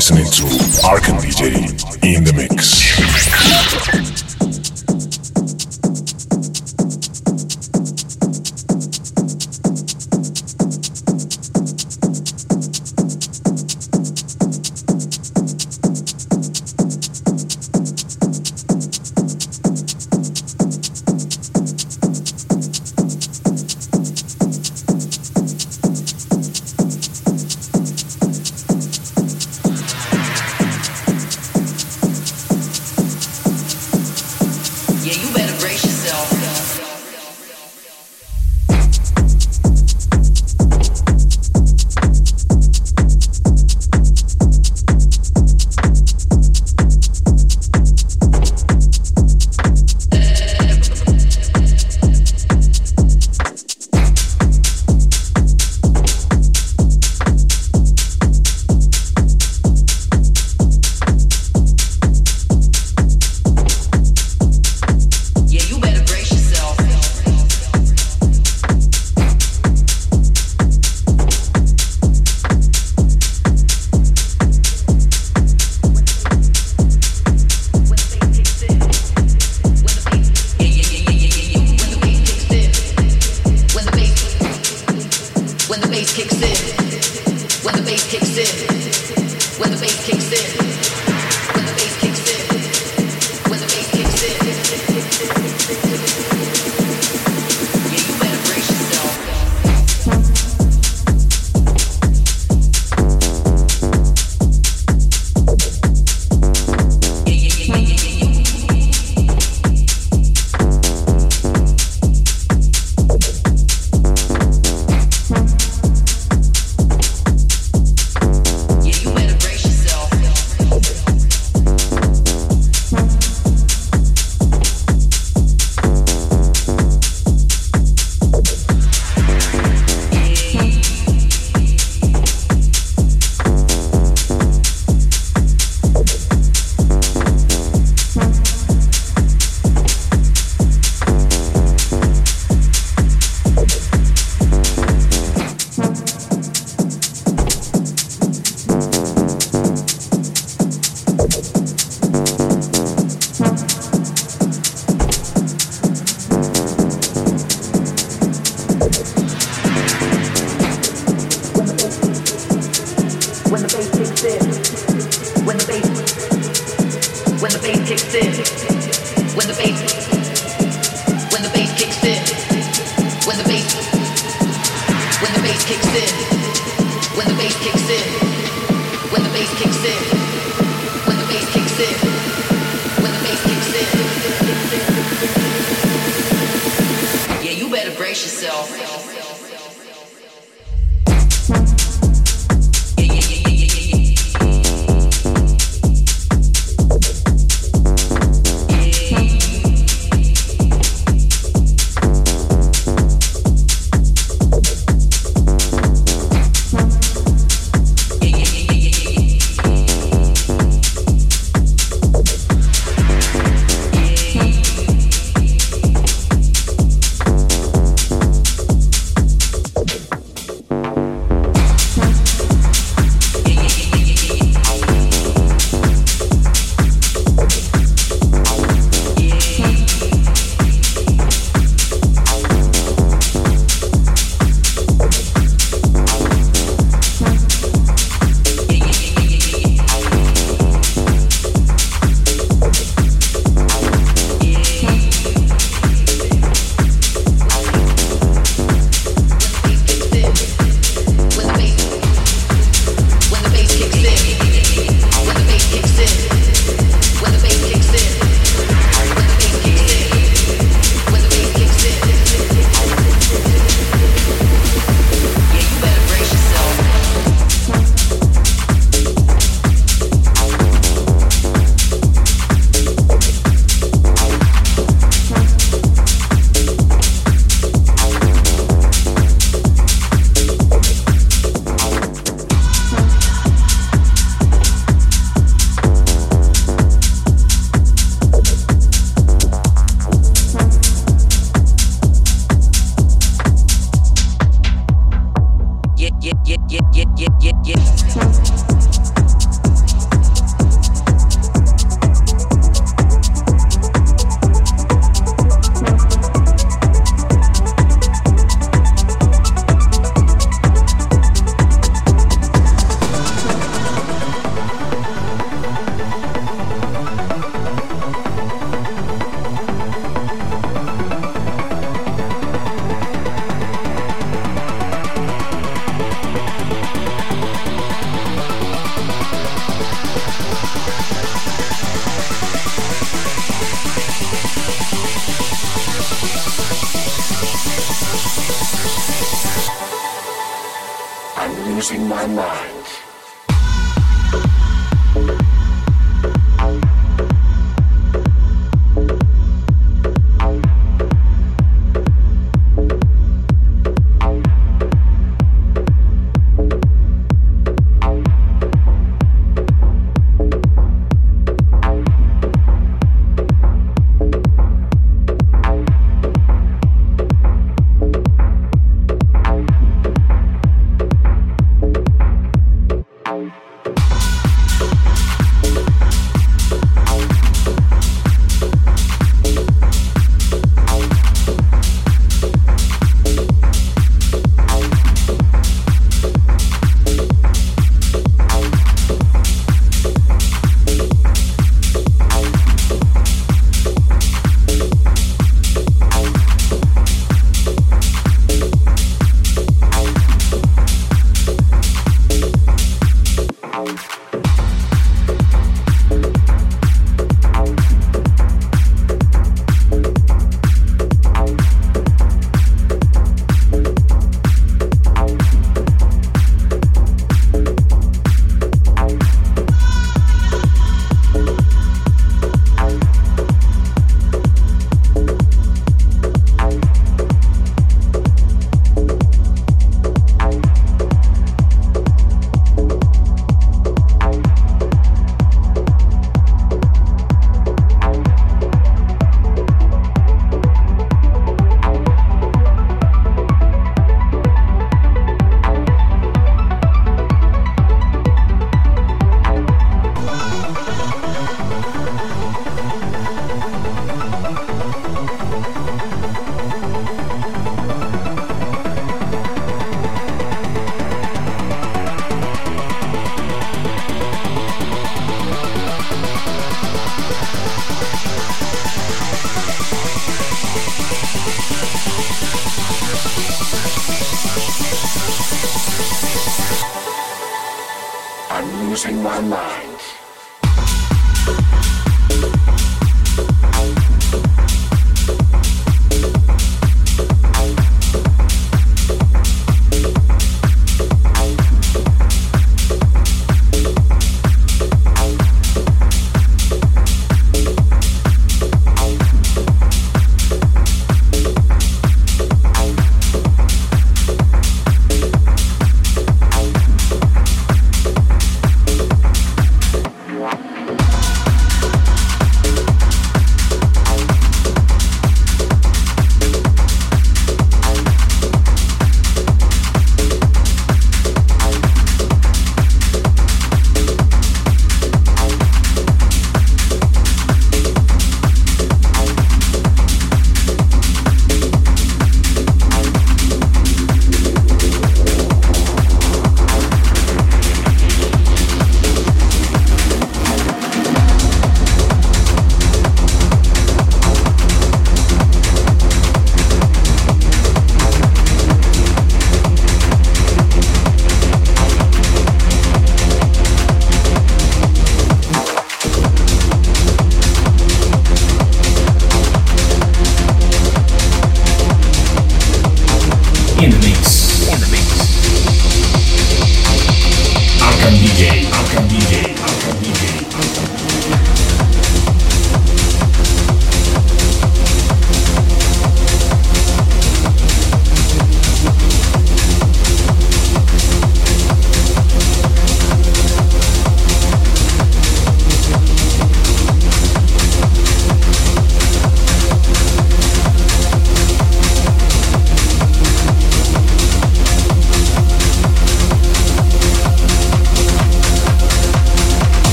listening to Arkan DJ in the mix. losing my mind.